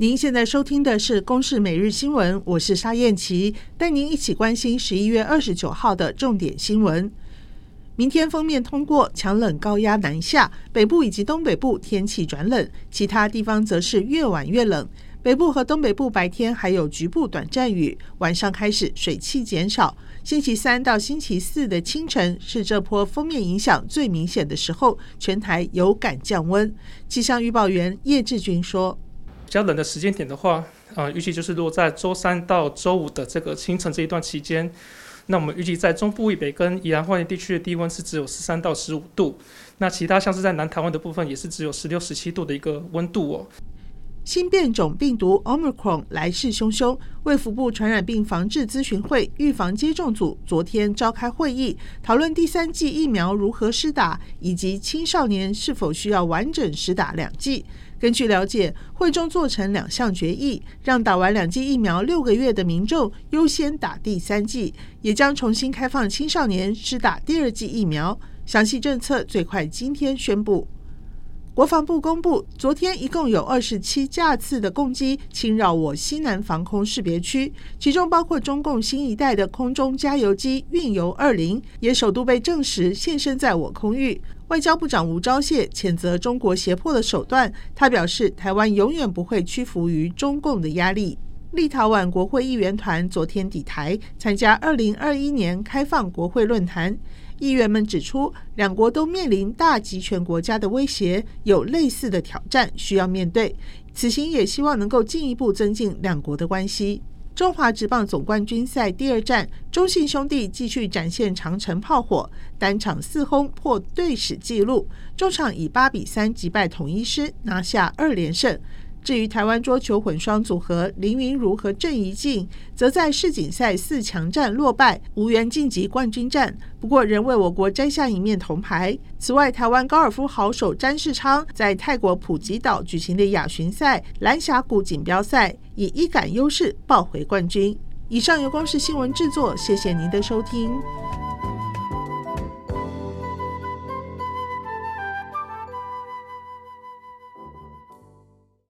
您现在收听的是《公视每日新闻》，我是沙燕琪，带您一起关心十一月二十九号的重点新闻。明天封面通过，强冷高压南下，北部以及东北部天气转冷，其他地方则是越晚越冷。北部和东北部白天还有局部短暂雨，晚上开始水汽减少。星期三到星期四的清晨是这波封面影响最明显的时候，全台有感降温。气象预报员叶志军说。比较冷的时间点的话，呃，预计就是落在周三到周五的这个清晨这一段期间。那我们预计在中部以北跟宜兰花莲地区的低温是只有十三到十五度，那其他像是在南台湾的部分也是只有十六、十七度的一个温度哦。新变种病毒 Omicron 来势汹汹，卫福部传染病防治咨询会预防接种组昨天召开会议，讨论第三剂疫苗如何施打，以及青少年是否需要完整施打两剂。根据了解，会中做成两项决议，让打完两剂疫苗六个月的民众优先打第三剂，也将重新开放青少年施打第二剂疫苗。详细政策最快今天宣布。国防部公布，昨天一共有二十七架次的共机侵扰我西南防空识别区，其中包括中共新一代的空中加油机运油二零，也首度被证实现身在我空域。外交部长吴钊燮谴责中国胁迫的手段，他表示，台湾永远不会屈服于中共的压力。立陶宛国会议员团昨天抵台参加二零二一年开放国会论坛。议员们指出，两国都面临大集权国家的威胁，有类似的挑战需要面对。此行也希望能够进一步增进两国的关系。中华职棒总冠军赛第二战，中信兄弟继续展现长城炮火，单场四轰破队史纪录，终场以八比三击败统一狮，拿下二连胜。至于台湾桌球混双组合林云如和郑怡静，则在世锦赛四强战落败，无缘晋级冠军战。不过，仍为我国摘下一面铜牌。此外，台湾高尔夫好手詹世昌在泰国普吉岛举行的亚巡赛蓝峡谷锦标赛，以一杆优势抱回冠军。以上由公视新闻制作，谢谢您的收听。